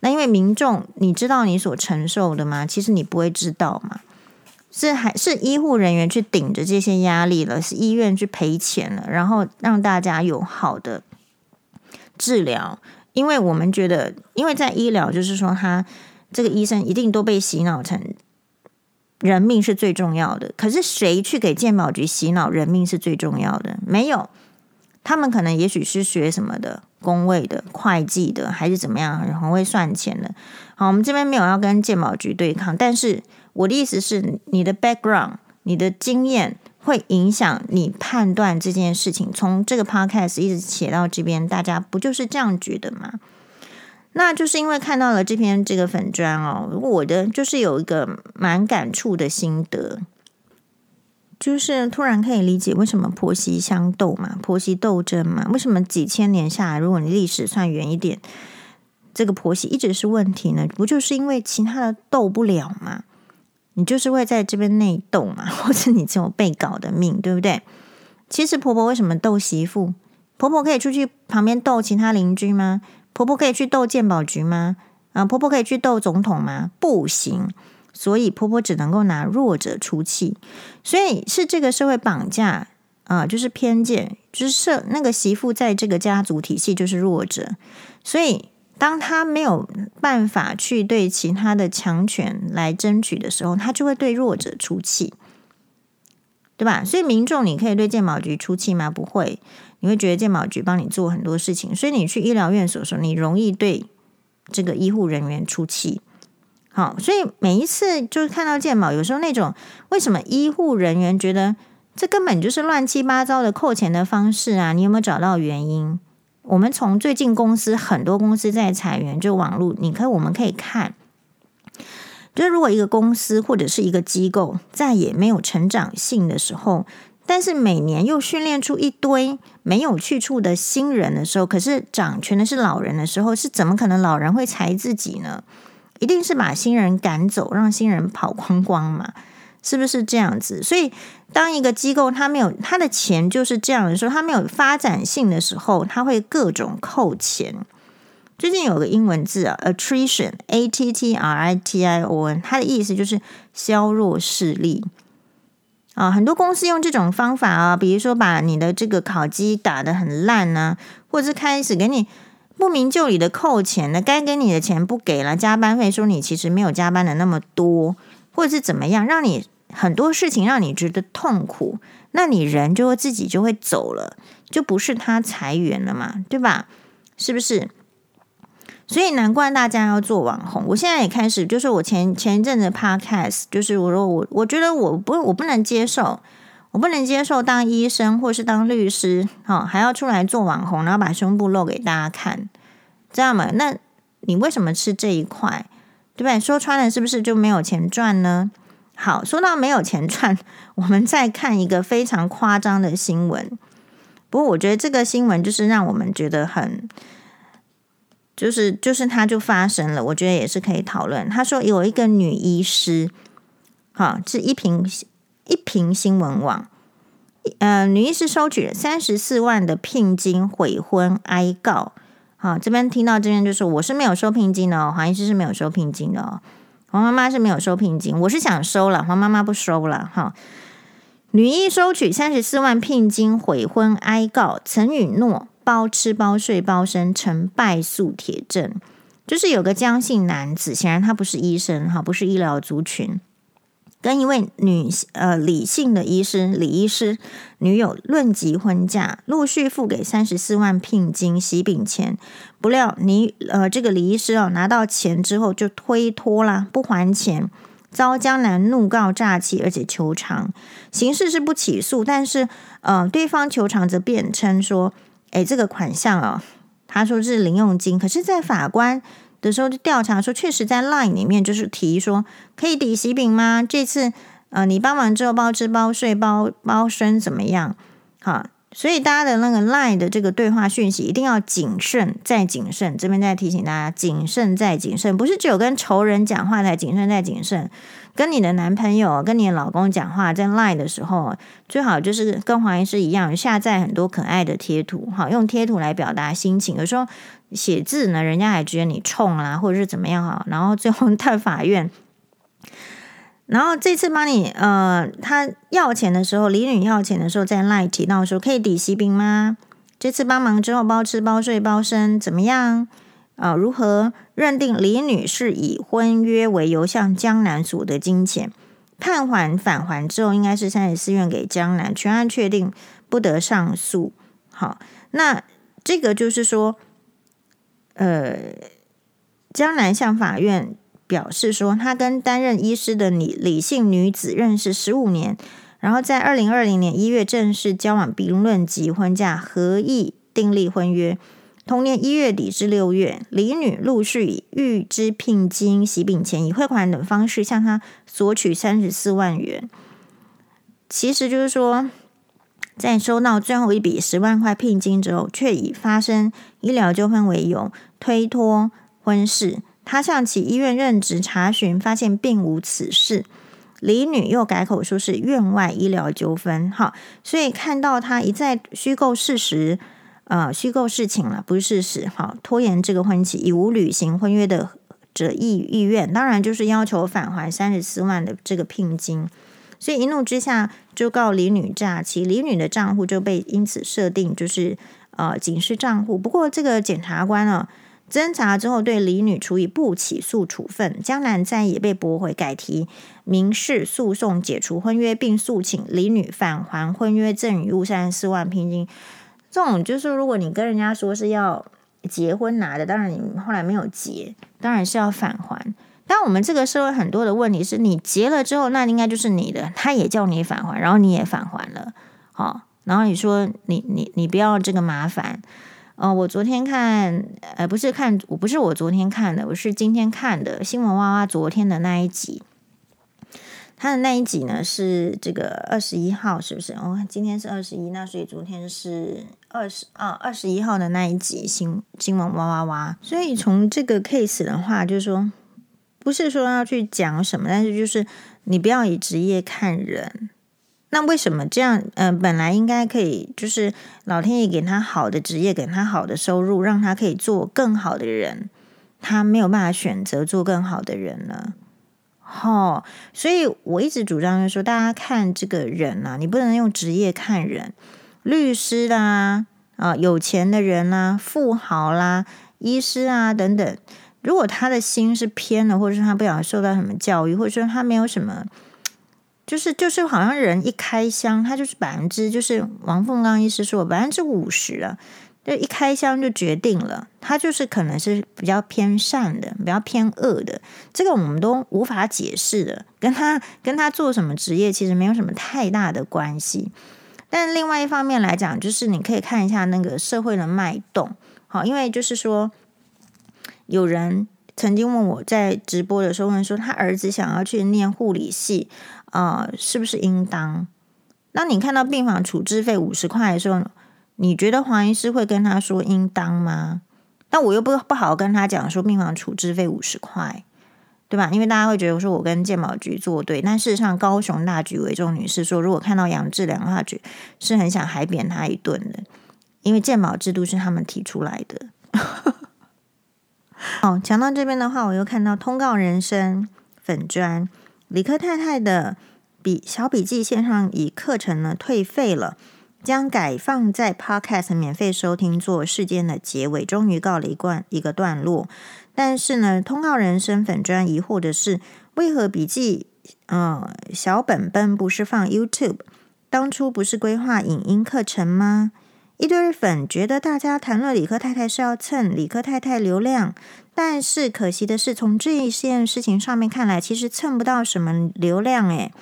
那因为民众，你知道你所承受的吗？其实你不会知道嘛。是还是医护人员去顶着这些压力了？是医院去赔钱了，然后让大家有好的治疗？因为我们觉得，因为在医疗，就是说他这个医生一定都被洗脑成人命是最重要的。可是谁去给健保局洗脑人命是最重要的？没有。他们可能也许是学什么的，工位的、会计的，还是怎么样，很会算钱的。好，我们这边没有要跟健保局对抗，但是我的意思是，你的 background、你的经验会影响你判断这件事情。从这个 podcast 一直写到这边，大家不就是这样觉得吗？那就是因为看到了这篇这个粉专哦，我的就是有一个蛮感触的心得。就是突然可以理解为什么婆媳相斗嘛，婆媳斗争嘛，为什么几千年下来，如果你历史算远一点，这个婆媳一直是问题呢？不就是因为其他的斗不了嘛？你就是会在这边内斗嘛，[LAUGHS] 或者你这种被搞的命，对不对？其实婆婆为什么斗媳妇？婆婆可以出去旁边斗其他邻居吗？婆婆可以去斗健保局吗？啊，婆婆可以去斗总统吗？不行。所以婆婆只能够拿弱者出气。所以是这个社会绑架啊，就是偏见，就是社那个媳妇在这个家族体系就是弱者。所以当他没有办法去对其他的强权来争取的时候，他就会对弱者出气。对吧？所以民众，你可以对健保局出气吗？不会，你会觉得健保局帮你做很多事情，所以你去医疗院所的时候，你容易对这个医护人员出气。好，所以每一次就是看到健保，有时候那种为什么医护人员觉得这根本就是乱七八糟的扣钱的方式啊？你有没有找到原因？我们从最近公司很多公司在裁员，就网络，你可以我们可以看。就是如果一个公司或者是一个机构再也没有成长性的时候，但是每年又训练出一堆没有去处的新人的时候，可是掌权的是老人的时候，是怎么可能老人会裁自己呢？一定是把新人赶走，让新人跑光光嘛？是不是这样子？所以当一个机构它没有它的钱就是这样的时候，它没有发展性的时候，它会各种扣钱。最近有个英文字啊，attrition，a t t r i t i o n，它的意思就是削弱势力啊。很多公司用这种方法啊，比如说把你的这个考绩打得很烂呢，或者是开始给你不明就里的扣钱呢，该给你的钱不给了，加班费说你其实没有加班的那么多，或者是怎么样，让你很多事情让你觉得痛苦，那你人就会自己就会走了，就不是他裁员了嘛，对吧？是不是？所以难怪大家要做网红。我现在也开始，就是我前前一阵子 podcast，就是我说我我觉得我不我不能接受，我不能接受当医生或是当律师，哈，还要出来做网红，然后把胸部露给大家看，知道吗？那你为什么吃这一块？对不对？说穿了是不是就没有钱赚呢？好，说到没有钱赚，[LAUGHS] 我们再看一个非常夸张的新闻。不过我觉得这个新闻就是让我们觉得很。就是就是，它就发生了，我觉得也是可以讨论。他说有一个女医师，好，是一瓶一平新闻网，呃，女医师收取三十四万的聘金悔婚哀告。好，这边听到这边就是我是没有收聘金的哦，黄医师是没有收聘金的哦，黄妈妈是没有收聘金，我是想收了，黄妈妈不收了哈。女医收取三十四万聘金悔婚哀告，曾允诺。包吃包睡包生成败诉铁证，就是有个江姓男子，显然他不是医生哈，不是医疗族群，跟一位女呃李姓的医师李医师女友论及婚嫁，陆续付给三十四万聘金喜饼钱，不料你呃这个李医师哦拿到钱之后就推脱啦，不还钱，遭江南怒告诈欺，而且求偿，刑事是不起诉，但是呃对方求偿则辩称说。哎，这个款项哦，他说是零用金，可是，在法官的时候就调查说，确实在 Line 里面就是提说可以抵喜饼吗？这次呃，你帮忙之后包吃包睡包包生怎么样？好，所以大家的那个 Line 的这个对话讯息一定要谨慎再谨慎。这边再提醒大家，谨慎再谨慎，不是只有跟仇人讲话才谨慎再谨慎。跟你的男朋友、跟你的老公讲话，在 Line 的时候，最好就是跟黄医师一样，下载很多可爱的贴图，好，用贴图来表达心情。有时候写字呢，人家还觉得你冲啦，或者是怎么样哈。然后最后到法院，然后这次帮你呃，他要钱的时候，李女要钱的时候，在 Line 提到说可以抵息兵吗？这次帮忙之后，包吃包睡包生，怎么样？啊，如何认定李女士以婚约为由向江南所得金钱，判还返还之后，应该是三十四万给江南，全案确定不得上诉。好，那这个就是说，呃，江南向法院表示说，他跟担任医师的李李姓女子认识十五年，然后在二零二零年一月正式交往，并论及婚嫁，合意订立婚约。同年一月底至六月，李女陆续以预支聘金、喜饼钱、以汇款等方式向他索取三十四万元。其实就是说，在收到最后一笔十万块聘金之后，却以发生医疗纠纷为由推脱婚事。他向其医院任职查询，发现并无此事。李女又改口说是院外医疗纠纷。好，所以看到他一再虚构事实，呃，虚构事情了，不是事实。好，拖延这个婚期，已无履行婚约的者意意愿，当然就是要求返还三十四万的这个聘金。所以一怒之下就告李女诈欺，李女的账户就被因此设定就是呃警示账户。不过这个检察官呢，侦查之后对李女处以不起诉处分，江南再也被驳回，改提民事诉讼解除婚约，并诉请李女返还婚约赠与物三十四万聘金。这种就是如果你跟人家说是要结婚拿的，当然你后来没有结，当然是要返还。但我们这个社会很多的问题是你结了之后，那应该就是你的，他也叫你返还，然后你也返还了，好，然后你说你你你不要这个麻烦，呃，我昨天看，呃，不是看，我不是我昨天看的，我是今天看的新闻哇哇昨天的那一集，他的那一集呢是这个二十一号，是不是？哦，今天是二十一，那所以昨天是二十啊二十一号的那一集新新闻哇哇哇，所以从这个 case 的话，就是说。不是说要去讲什么，但是就是你不要以职业看人。那为什么这样？嗯、呃，本来应该可以，就是老天爷给他好的职业，给他好的收入，让他可以做更好的人，他没有办法选择做更好的人呢？哦，所以我一直主张就是说，大家看这个人啊，你不能用职业看人，律师啦，啊，有钱的人啦，富豪啦，医师啊等等。如果他的心是偏的，或者是他不想受到什么教育，或者说他没有什么，就是就是好像人一开箱，他就是百分之就是王凤刚医师说百分之五十啊，就一开箱就决定了，他就是可能是比较偏善的，比较偏恶的，这个我们都无法解释的，跟他跟他做什么职业其实没有什么太大的关系。但另外一方面来讲，就是你可以看一下那个社会的脉动，好，因为就是说。有人曾经问我在直播的时候问说，他儿子想要去念护理系，啊、呃，是不是应当？那你看到病房处置费五十块的时候，你觉得黄医师会跟他说应当吗？但我又不不好跟他讲说病房处置费五十块，对吧？因为大家会觉得说我跟健保局作对，但事实上高雄大局为重女士说，如果看到杨志良的话，是很想海扁他一顿的，因为健保制度是他们提出来的。好，[LAUGHS] 讲到这边的话，我又看到通告人生粉专理科太太的笔小笔记线上以课程呢退费了，将改放在 Podcast 免费收听做事件的结尾，终于告了一段一个段落。但是呢，通告人生粉专疑惑的是，为何笔记呃小本本不是放 YouTube？当初不是规划影音课程吗？一堆粉觉得大家谈论理科太太是要蹭理科太太流量，但是可惜的是，从这一件事情上面看来，其实蹭不到什么流量。诶，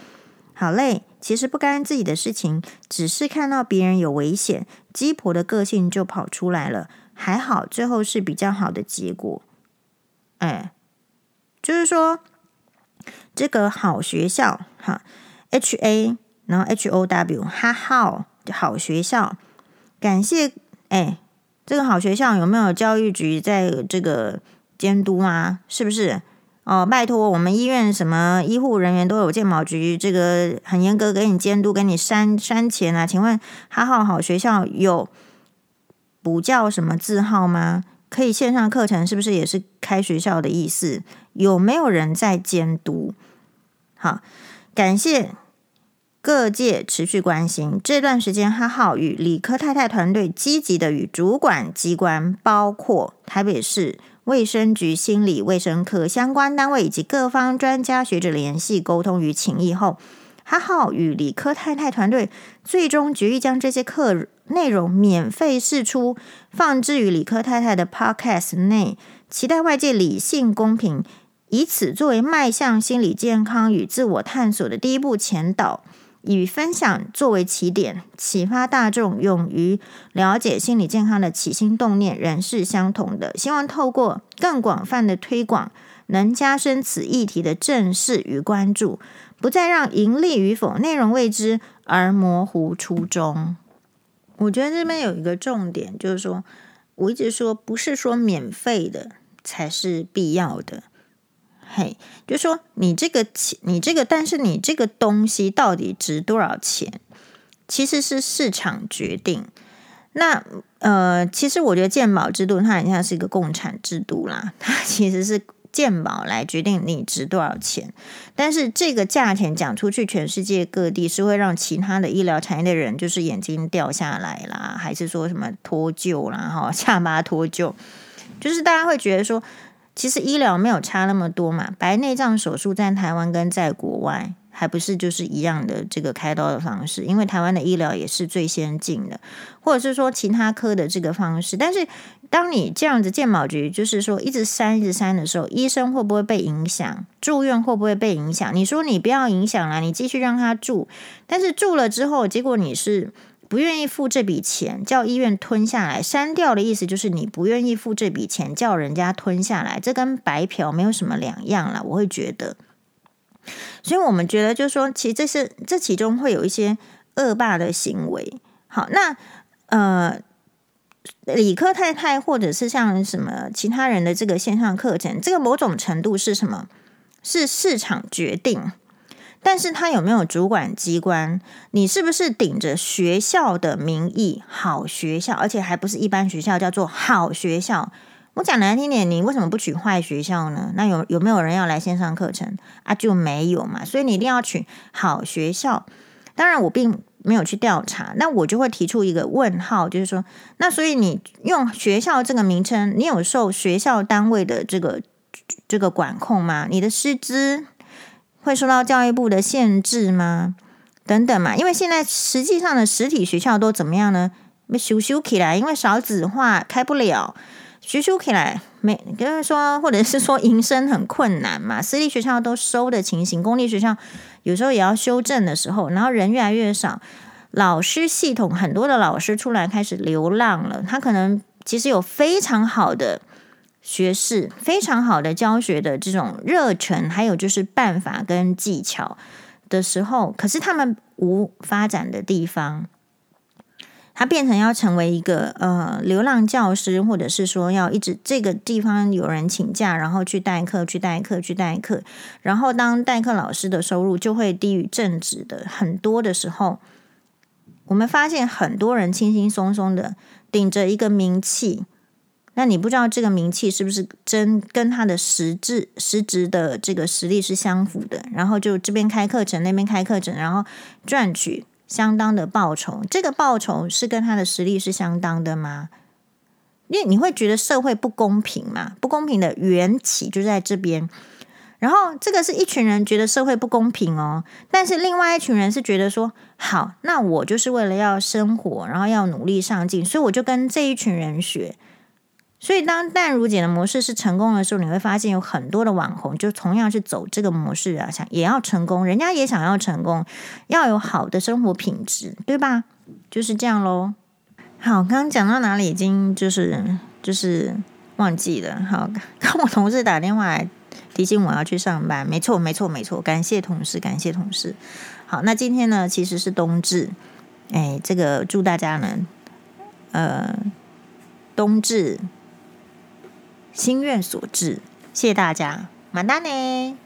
好嘞，其实不干自己的事情，只是看到别人有危险，鸡婆的个性就跑出来了。还好，最后是比较好的结果。哎，就是说这个好学校哈，H A 然后 H O W 哈好好学校。感谢，哎，这个好学校有没有教育局在这个监督吗？是不是？哦，拜托，我们医院什么医护人员都有健保局这个很严格给你监督，给你删删钱啊？请问哈好好学校有补教什么字号吗？可以线上课程是不是也是开学校的意思？有没有人在监督？好，感谢。各界持续关心这段时间，哈好与理科太太团队积极的与主管机关，包括台北市卫生局心理卫生科相关单位以及各方专家学者联系沟通与情谊后，哈好与理科太太团队最终决议将这些课内容免费释出，放置于理科太太的 Podcast 内，期待外界理性公平，以此作为迈向心理健康与自我探索的第一步前导。以分享作为起点，启发大众勇于了解心理健康的起心动念仍是相同的。希望透过更广泛的推广，能加深此议题的正视与关注，不再让盈利与否、内容未知而模糊初衷。我觉得这边有一个重点，就是说，我一直说，不是说免费的才是必要的。嘿，就说你这个钱，你这个，但是你这个东西到底值多少钱，其实是市场决定。那呃，其实我觉得健保制度它很像是一个共产制度啦，它其实是。健保来决定你值多少钱，但是这个价钱讲出去，全世界各地是会让其他的医疗产业的人就是眼睛掉下来啦，还是说什么脱臼啦，哈，下巴脱臼，就是大家会觉得说，其实医疗没有差那么多嘛，白内障手术在台湾跟在国外。还不是就是一样的这个开刀的方式，因为台湾的医疗也是最先进的，或者是说其他科的这个方式。但是当你这样子健保局就是说一直删一直删的时候，医生会不会被影响？住院会不会被影响？你说你不要影响了，你继续让他住，但是住了之后，结果你是不愿意付这笔钱，叫医院吞下来。删掉的意思就是你不愿意付这笔钱，叫人家吞下来，这跟白嫖没有什么两样了。我会觉得。所以我们觉得，就是说，其实这是这其中会有一些恶霸的行为。好，那呃，理科太太或者是像什么其他人的这个线上课程，这个某种程度是什么？是市场决定，但是他有没有主管机关？你是不是顶着学校的名义，好学校，而且还不是一般学校，叫做好学校？我讲难听点，你为什么不取坏学校呢？那有有没有人要来线上课程啊？就没有嘛。所以你一定要取好学校。当然，我并没有去调查，那我就会提出一个问号，就是说，那所以你用学校这个名称，你有受学校单位的这个这个管控吗？你的师资会受到教育部的限制吗？等等嘛。因为现在实际上的实体学校都怎么样呢？没修修起来，因为少子化开不了。学修起来没，就是说，或者是说营生很困难嘛。私立学校都收的情形，公立学校有时候也要修正的时候，然后人越来越少，老师系统很多的老师出来开始流浪了。他可能其实有非常好的学士，非常好的教学的这种热忱，还有就是办法跟技巧的时候，可是他们无发展的地方。他变成要成为一个呃流浪教师，或者是说要一直这个地方有人请假，然后去代课、去代课、去代课，然后当代课老师的收入就会低于正职的很多的时候，我们发现很多人轻轻松松的顶着一个名气，那你不知道这个名气是不是真跟他的实质实质的这个实力是相符的，然后就这边开课程，那边开课程，然后赚取。相当的报酬，这个报酬是跟他的实力是相当的吗？因为你会觉得社会不公平嘛？不公平的缘起就在这边。然后这个是一群人觉得社会不公平哦，但是另外一群人是觉得说，好，那我就是为了要生活，然后要努力上进，所以我就跟这一群人学。所以，当淡如姐的模式是成功的时候，你会发现有很多的网红就同样是走这个模式啊，想也要成功，人家也想要成功，要有好的生活品质，对吧？就是这样喽。好，刚刚讲到哪里？已经就是就是忘记了。好，跟我同事打电话来提醒我要去上班。没错，没错，没错。感谢同事，感谢同事。好，那今天呢，其实是冬至。哎，这个祝大家呢，呃，冬至。心愿所致，谢谢大家，晚安呢。